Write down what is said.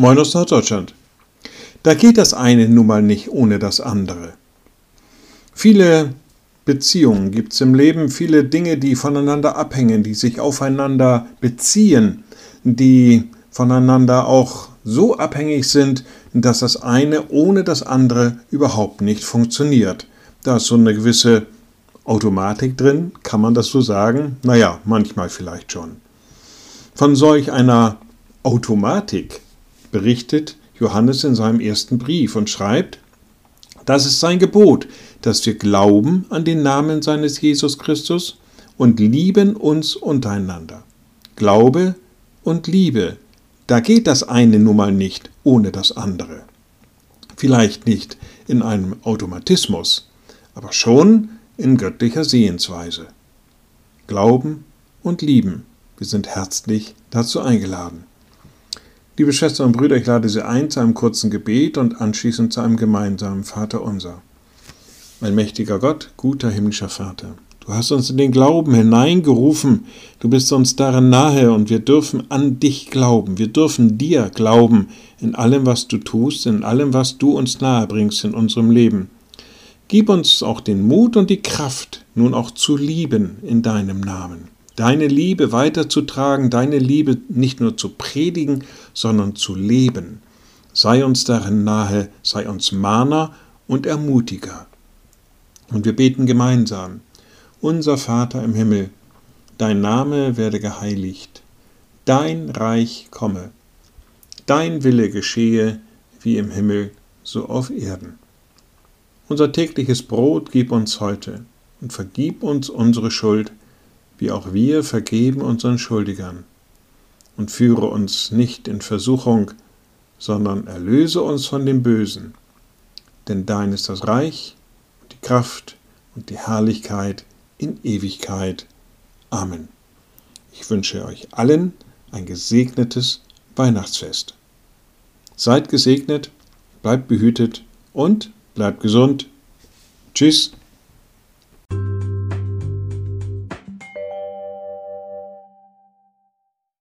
Moin aus Norddeutschland. Da geht das eine nun mal nicht ohne das andere. Viele Beziehungen gibt es im Leben, viele Dinge, die voneinander abhängen, die sich aufeinander beziehen, die voneinander auch so abhängig sind, dass das eine ohne das andere überhaupt nicht funktioniert. Da ist so eine gewisse Automatik drin, kann man das so sagen? Naja, manchmal vielleicht schon. Von solch einer Automatik berichtet Johannes in seinem ersten Brief und schreibt, das ist sein Gebot, dass wir glauben an den Namen seines Jesus Christus und lieben uns untereinander. Glaube und Liebe, da geht das eine nun mal nicht ohne das andere. Vielleicht nicht in einem Automatismus, aber schon in göttlicher Sehensweise. Glauben und lieben, wir sind herzlich dazu eingeladen. Liebe Schwestern und Brüder, ich lade Sie ein zu einem kurzen Gebet und anschließend zu einem gemeinsamen Vater unser. Mein mächtiger Gott, guter himmlischer Vater, du hast uns in den Glauben hineingerufen, du bist uns darin nahe und wir dürfen an dich glauben, wir dürfen dir glauben in allem, was du tust, in allem, was du uns nahebringst in unserem Leben. Gib uns auch den Mut und die Kraft, nun auch zu lieben in deinem Namen deine Liebe weiterzutragen, deine Liebe nicht nur zu predigen, sondern zu leben. Sei uns darin nahe, sei uns Mahner und Ermutiger. Und wir beten gemeinsam. Unser Vater im Himmel, dein Name werde geheiligt, dein Reich komme, dein Wille geschehe wie im Himmel, so auf Erden. Unser tägliches Brot gib uns heute und vergib uns unsere Schuld, wie auch wir vergeben unseren Schuldigern. Und führe uns nicht in Versuchung, sondern erlöse uns von dem Bösen. Denn dein ist das Reich, die Kraft und die Herrlichkeit in Ewigkeit. Amen. Ich wünsche euch allen ein gesegnetes Weihnachtsfest. Seid gesegnet, bleibt behütet und bleibt gesund. Tschüss.